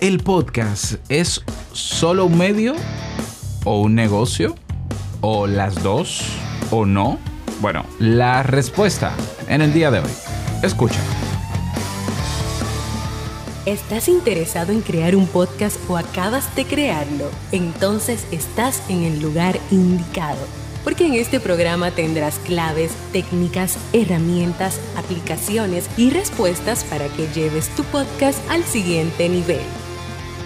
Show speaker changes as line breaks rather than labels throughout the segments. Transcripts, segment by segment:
¿El podcast es solo un medio o un negocio? ¿O las dos? ¿O no? Bueno, la respuesta en el día de hoy. Escucha.
¿Estás interesado en crear un podcast o acabas de crearlo? Entonces estás en el lugar indicado porque en este programa tendrás claves, técnicas, herramientas, aplicaciones y respuestas para que lleves tu podcast al siguiente nivel.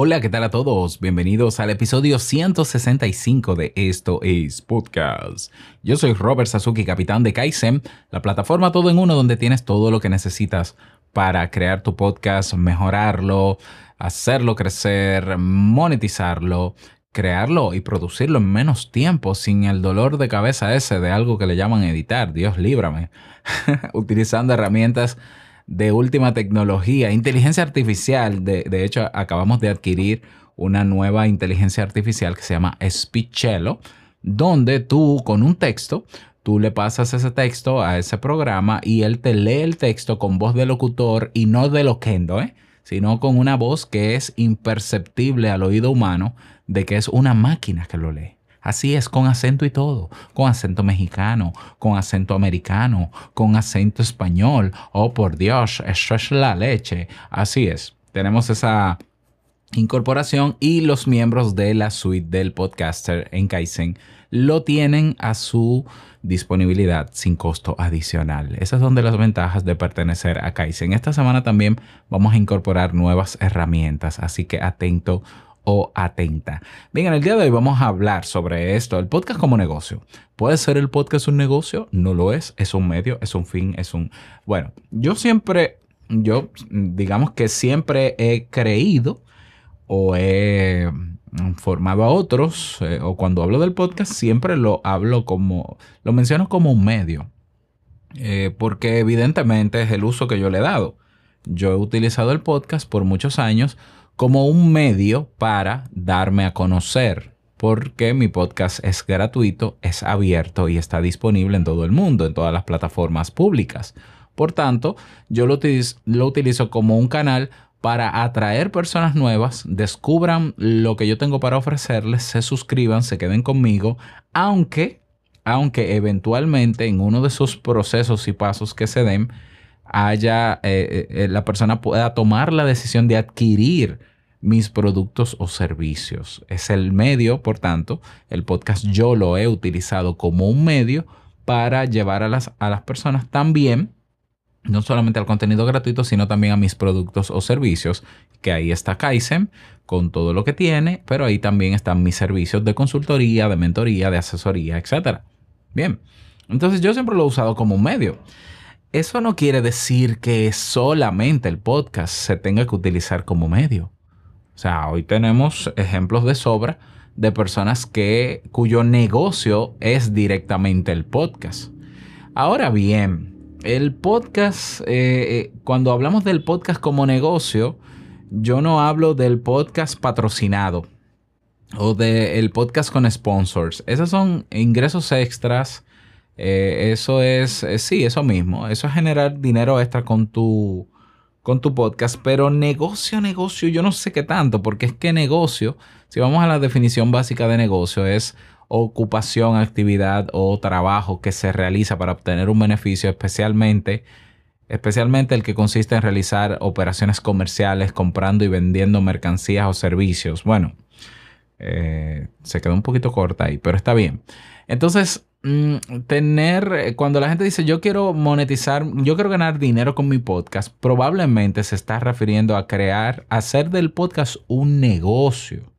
Hola, ¿qué tal a todos? Bienvenidos al episodio 165 de Esto es Podcast. Yo soy Robert Sasuki, capitán de Kaizen, la plataforma todo en uno donde tienes todo lo que necesitas para crear tu podcast, mejorarlo, hacerlo crecer, monetizarlo, crearlo y producirlo en menos tiempo sin el dolor de cabeza ese de algo que le llaman editar. Dios líbrame. Utilizando herramientas de última tecnología, inteligencia artificial. De, hecho, acabamos de adquirir una nueva inteligencia artificial que se llama Speechello, donde tú con un texto, tú le pasas ese texto a ese programa y él te lee el texto con voz de locutor y no de loquendo, ¿eh? sino con una voz que es imperceptible al oído humano de que es una máquina que lo lee. Así es, con acento y todo, con acento mexicano, con acento americano, con acento español. Oh, por Dios, eso es la leche. Así es, tenemos esa incorporación y los miembros de la suite del podcaster en Kaizen lo tienen a su disponibilidad sin costo adicional. Esas son de las ventajas de pertenecer a Kaizen. Esta semana también vamos a incorporar nuevas herramientas, así que atento o atenta. Bien, en el día de hoy vamos a hablar sobre esto, el podcast como negocio. ¿Puede ser el podcast un negocio? No lo es, es un medio, es un fin, es un... Bueno, yo siempre, yo digamos que siempre he creído o he formado a otros, eh, o cuando hablo del podcast, siempre lo hablo como, lo menciono como un medio, eh, porque evidentemente es el uso que yo le he dado. Yo he utilizado el podcast por muchos años como un medio para darme a conocer, porque mi podcast es gratuito, es abierto y está disponible en todo el mundo, en todas las plataformas públicas. Por tanto, yo lo utilizo, como un canal para atraer personas nuevas, descubran lo que yo tengo para ofrecerles, se suscriban, se queden conmigo, aunque, aunque eventualmente en uno de esos procesos y pasos que se den, haya, eh, eh, la persona pueda tomar la decisión de adquirir mis productos o servicios. Es el medio, por tanto, el podcast yo lo he utilizado como un medio para llevar a las, a las personas también, no solamente al contenido gratuito, sino también a mis productos o servicios, que ahí está Kaizen con todo lo que tiene, pero ahí también están mis servicios de consultoría, de mentoría, de asesoría, etc. Bien, entonces yo siempre lo he usado como un medio. Eso no quiere decir que solamente el podcast se tenga que utilizar como medio. O sea, hoy tenemos ejemplos de sobra de personas que, cuyo negocio es directamente el podcast. Ahora bien, el podcast, eh, eh, cuando hablamos del podcast como negocio, yo no hablo del podcast patrocinado o del podcast con sponsors. Esos son ingresos extras. Eh, eso es, sí, eso mismo. Eso es generar dinero extra con tu, con tu podcast, pero negocio, negocio, yo no sé qué tanto, porque es que negocio, si vamos a la definición básica de negocio, es ocupación, actividad o trabajo que se realiza para obtener un beneficio, especialmente, especialmente el que consiste en realizar operaciones comerciales, comprando y vendiendo mercancías o servicios. Bueno, eh, se quedó un poquito corta ahí, pero está bien. Entonces, tener, eh, cuando la gente dice yo quiero monetizar, yo quiero ganar dinero con mi podcast, probablemente se está refiriendo a crear, hacer del podcast un negocio.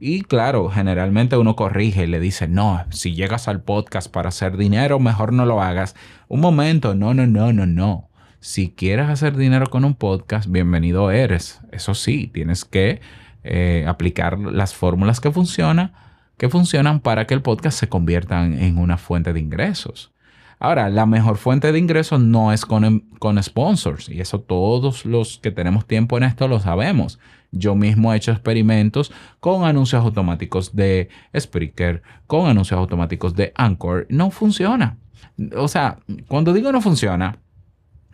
Y claro, generalmente uno corrige y le dice, no, si llegas al podcast para hacer dinero, mejor no lo hagas. Un momento, no, no, no, no, no. Si quieres hacer dinero con un podcast, bienvenido eres. Eso sí, tienes que eh, aplicar las fórmulas que funcionan que funcionan para que el podcast se convierta en una fuente de ingresos. Ahora, la mejor fuente de ingresos no es con, con sponsors y eso todos los que tenemos tiempo en esto lo sabemos. Yo mismo he hecho experimentos con anuncios automáticos de Spreaker, con anuncios automáticos de Anchor. No funciona. O sea, cuando digo no funciona,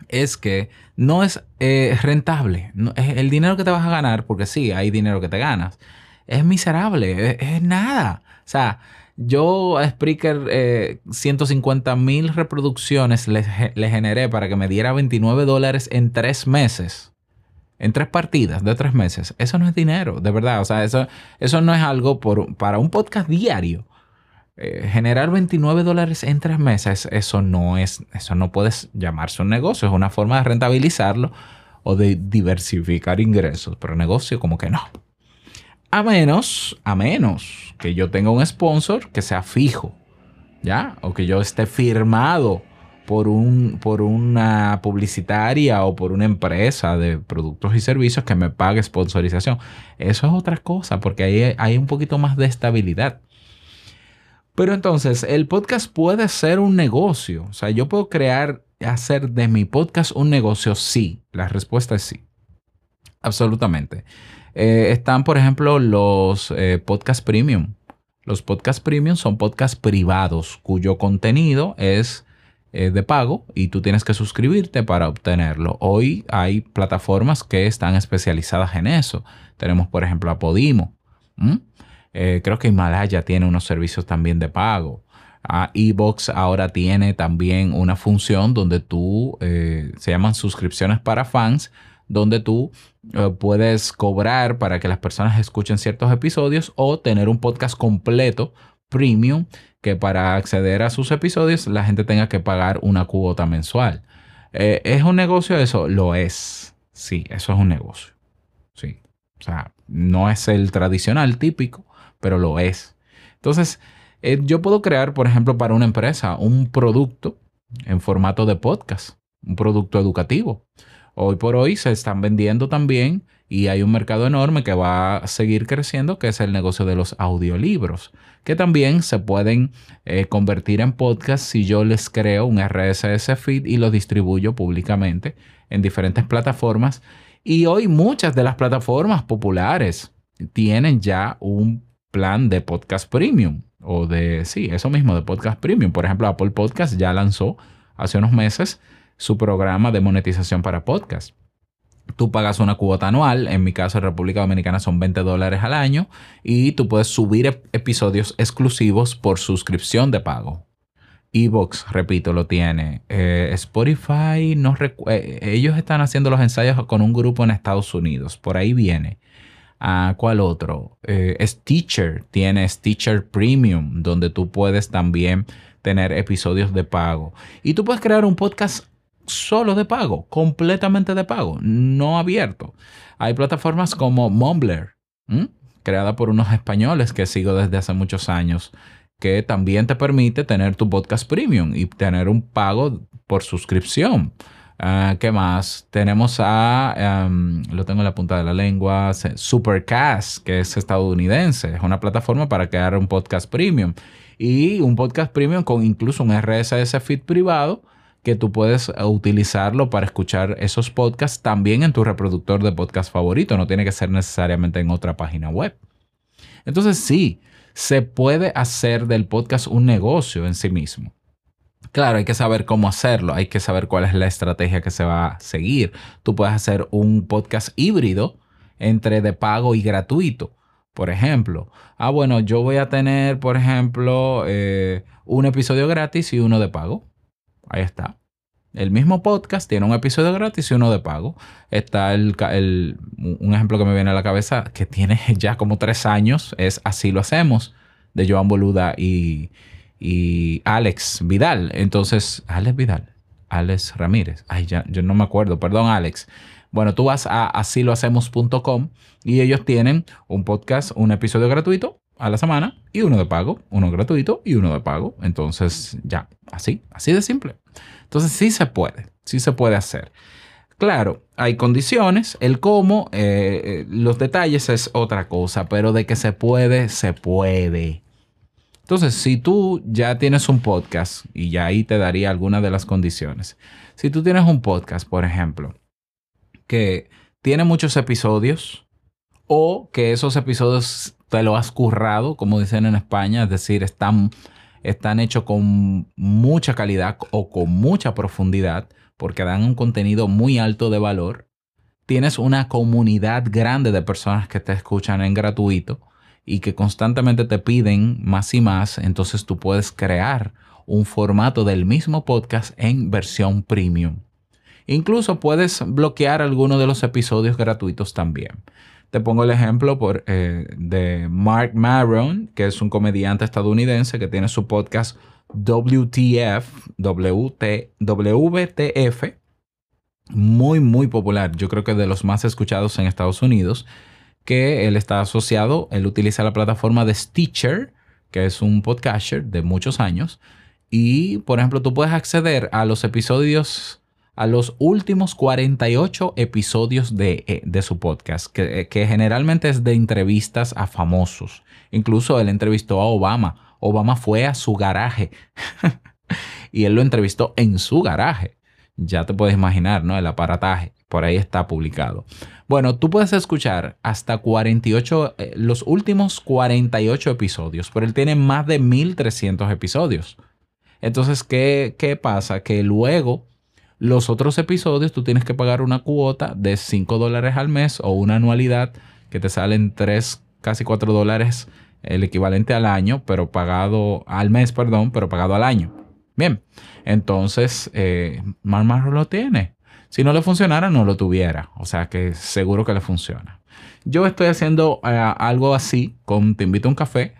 es que no es eh, rentable. el dinero que te vas a ganar, porque sí, hay dinero que te ganas, es miserable, es, nada. O sea, yo a Spreaker 150 eh, mil reproducciones le, generé para que me diera 29 dólares en tres meses en tres partidas de tres meses, eso no es dinero, de verdad. O sea, eso, eso no es algo por, para un podcast diario. Eh, generar 29 dólares en tres meses, eso no es, eso no puede llamarse un negocio, es una forma de rentabilizarlo o de diversificar ingresos, pero negocio como que no. A menos, a menos que yo tenga un sponsor que sea fijo, ¿ya? O que yo esté firmado por, un, por una publicitaria o por una empresa de productos y servicios que me pague sponsorización. Eso es otra cosa, porque ahí hay un poquito más de estabilidad. Pero entonces, el podcast puede ser un negocio. O sea, yo puedo crear, hacer de mi podcast un negocio. Sí, la respuesta es sí. Absolutamente. Eh, están, por ejemplo, los eh, podcast premium. Los podcast premium son podcasts privados cuyo contenido es eh, de pago y tú tienes que suscribirte para obtenerlo. Hoy hay plataformas que están especializadas en eso. Tenemos, por ejemplo, a Podimo. Eh, creo que Himalaya tiene unos servicios también de pago. A Evox ahora tiene también una función donde tú, se llaman suscripciones para fans, donde tú puedes cobrar para que las personas escuchen ciertos episodios o tener un podcast completo premium que para acceder a sus episodios la gente tenga que pagar una cuota mensual. Eh, ¿Es un negocio eso? Lo es. Sí, eso es un negocio. Sí. O sea, no es el tradicional típico, pero lo es. Entonces, eh, yo puedo crear, por ejemplo, para una empresa un producto en formato de podcast, un producto educativo. Hoy por hoy se están vendiendo también y hay un mercado enorme que va a seguir creciendo, que es el negocio de los audiolibros, que también se pueden eh, convertir en podcast si yo les creo un RSS feed y lo distribuyo públicamente en diferentes plataformas. Y hoy muchas de las plataformas populares tienen ya un plan de podcast premium o de, sí, eso mismo, de podcast premium. Por ejemplo, Apple Podcast ya lanzó hace unos meses su programa de monetización para podcast tú pagas una cuota anual, en mi caso en República Dominicana son 20 dólares al año, y tú puedes subir episodios exclusivos por suscripción de pago. Evox, repito, lo tiene. Eh, Spotify, no eh, ellos están haciendo los ensayos con un grupo en Estados Unidos, por ahí viene. Ah, ¿Cuál otro? Eh, Stitcher, tiene Stitcher Premium, donde tú puedes también tener episodios de pago. Y tú puedes crear un podcast solo de pago, completamente de pago, no abierto. Hay plataformas como Mumbler, creada por unos españoles que sigo desde hace muchos años, que también te permite tener tu podcast premium y tener un pago por suscripción. Ah, ¿Qué más? Tenemos a, em, lo tengo en la punta de la lengua, Supercast, que es estadounidense. Es una plataforma para crear un podcast premium. Y un podcast premium con incluso un RSS feed privado que tú puedes eh, utilizarlo para escuchar esos podcasts también en tu reproductor de podcast favorito. No tiene que ser necesariamente en otra página web. Entonces sí, se puede hacer del podcast un negocio en sí mismo. Claro, hay que saber cómo hacerlo, hay que saber cuál es la estrategia que se va a seguir. Tú puedes hacer un podcast híbrido entre de pago y gratuito. Por ejemplo, ah, bueno, yo voy a tener, por ejemplo, eh, un episodio gratis y uno de pago. Ahí está. El mismo podcast tiene un episodio gratis y uno de pago. Está el, un ejemplo que me viene a la cabeza que tiene ya como tres años, es Así lo hacemos, de Joan Boluda y, y Alex Vidal. Entonces, Alex Vidal, Alex Ramírez. Ay, ya, yo no me acuerdo, perdón Alex. Bueno, tú vas a asilohacemos.com y ellos tienen un podcast, un episodio gratuito a la semana y uno de pago, uno gratuito y uno de pago. Entonces, ya, así, así de simple. Entonces, sí se puede, sí se puede hacer. Claro, hay condiciones, el cómo, eh, eh, los detalles es otra cosa, pero de que se puede, se puede. Entonces, si tú ya tienes un podcast, y ya ahí te daría algunas de las condiciones. Si tú tienes un podcast, por ejemplo, que tiene muchos episodios, o que esos episodios te lo has currado, como dicen en España, es decir, están, están hechos con mucha calidad o con mucha profundidad, porque dan un contenido muy alto de valor. Tienes una comunidad grande de personas que te escuchan en gratuito y que constantemente te piden más y más, entonces tú puedes crear un formato del mismo podcast en versión premium. Incluso puedes bloquear algunos de los episodios gratuitos también. Te pongo el ejemplo por, eh, de Mark Maron, que es un comediante estadounidense que tiene su podcast WTF, WTF, muy, muy popular. Yo creo que de los más escuchados en Estados Unidos, que él está asociado, él utiliza la plataforma de Stitcher, que es un podcaster de muchos años. Y, por ejemplo, tú puedes acceder a los episodios, a los últimos 48 episodios de, eh, de su podcast, que, eh, que generalmente es de entrevistas a famosos. Incluso él entrevistó a Obama Obama fue a su garaje y él lo entrevistó en su garaje. Ya te puedes imaginar, ¿no? El aparataje. Por ahí está publicado. Bueno, tú puedes escuchar hasta 48, eh, los últimos 48 episodios, pero él tiene más de 1300 episodios. Entonces, ¿qué, ¿qué pasa? Que luego los otros episodios tú tienes que pagar una cuota de 5 dólares al mes o una anualidad que te salen 3, casi 4 dólares el equivalente al año, pero pagado al mes, perdón, pero pagado al año. Bien, entonces eh, lo tiene. Si no le funcionara, no lo tuviera. O sea que seguro que le funciona. Yo estoy haciendo eh, algo así con Te invito a un café,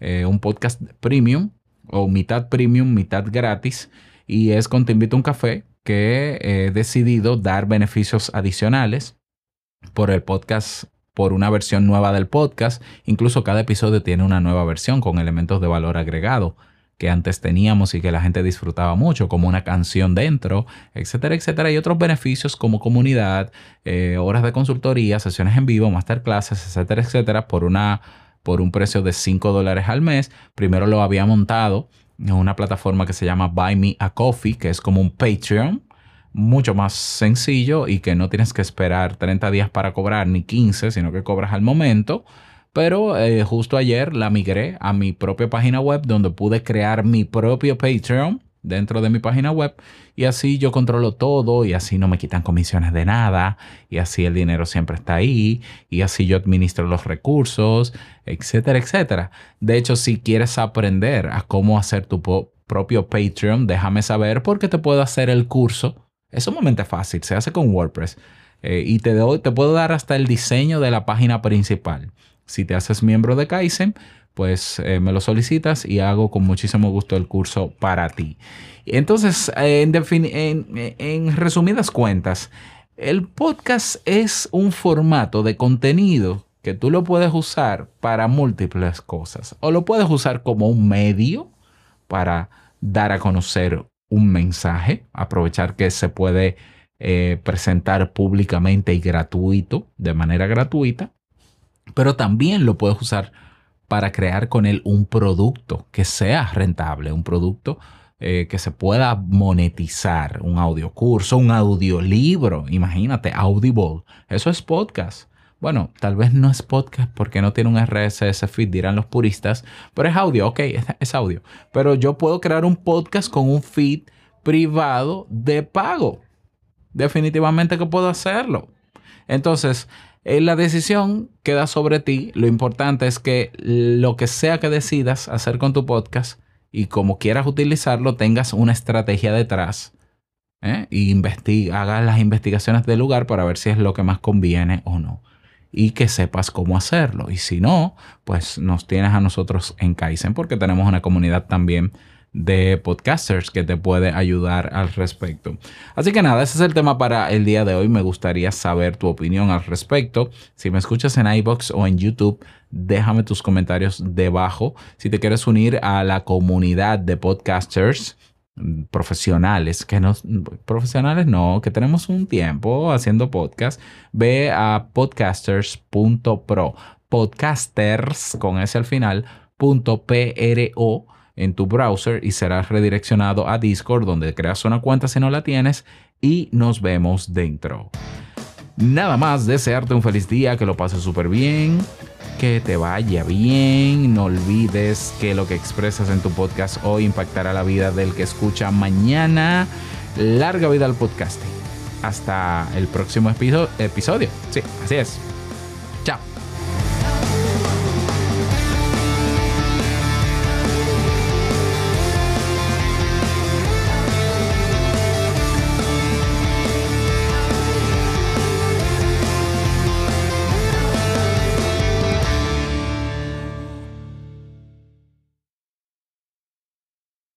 eh, un podcast premium o mitad premium, mitad gratis. Y es con Te invito a un café que he decidido dar beneficios adicionales por el podcast por una versión nueva del podcast. Incluso cada episodio tiene una nueva versión con elementos de valor agregado que antes teníamos y que la gente disfrutaba mucho, como una canción dentro, etcétera, etcétera, y otros beneficios como comunidad, eh, horas de consultoría, sesiones en vivo, masterclasses, etcétera, etcétera, por, una, por un precio de 5 dólares al mes. Primero lo había montado una plataforma que se llama Buy Me a Coffee, que es como un Patreon, mucho más sencillo y que no tienes que esperar 30 días para cobrar ni 15, sino que cobras al momento. Pero eh, justo ayer la migré a mi propia página web donde pude crear mi propio Patreon dentro de mi página web y así yo controlo todo y así no me quitan comisiones de nada y así el dinero siempre está ahí y así yo administro los recursos, etcétera, etcétera. De hecho, si quieres aprender a cómo hacer tu propio Patreon, déjame saber porque te puedo hacer el curso es sumamente fácil, se hace con WordPress. Eh, y te, doy, te puedo dar hasta el diseño de la página principal. Si te haces miembro de Kaizen, pues eh, me lo solicitas y hago con muchísimo gusto el curso para ti. Entonces, en, resumidas cuentas, el podcast es un formato de contenido que tú lo puedes usar para múltiples cosas. O lo puedes usar como un medio para dar a conocer un mensaje, aprovechar que se puede eh, presentar públicamente y gratuito, de manera gratuita, pero también lo puedes usar para crear con él un producto que sea rentable, un producto eh, que se pueda monetizar, un audiocurso, un audiolibro, imagínate, Audible, eso es podcast. Bueno, tal vez no es podcast porque no tiene un RSS feed, dirán los puristas, pero es audio, ok, es, audio. Pero yo puedo crear un podcast con un feed privado de pago. Definitivamente que puedo hacerlo. Entonces, eh, la decisión queda sobre ti. Lo importante es que lo que sea que decidas hacer con tu podcast y como quieras utilizarlo, tengas una estrategia detrás. ¿eh? Y hagas las investigaciones del lugar para ver si es lo que más conviene o no y que sepas cómo hacerlo. Y si no, pues nos tienes a nosotros en Kaizen porque tenemos una comunidad también de podcasters que te puede ayudar al respecto. Así que nada, ese es el tema para el día de hoy. Me gustaría saber tu opinión al respecto. Si me escuchas en iBox o en YouTube, déjame tus comentarios debajo. Si te quieres unir a la comunidad de podcasters, profesionales, que no, profesionales no, que tenemos un tiempo haciendo podcast, ve a podcasters.pro, podcasters con ese al final, .pro en tu browser y serás redireccionado a Discord donde creas una cuenta si no la tienes y nos vemos dentro. Nada más, desearte un feliz día, que lo pases súper bien, que te vaya bien. No olvides que lo que expresas en tu podcast hoy impactará la vida del que escucha mañana. Larga vida al podcasting. Hasta el próximo episodio. Sí, así es.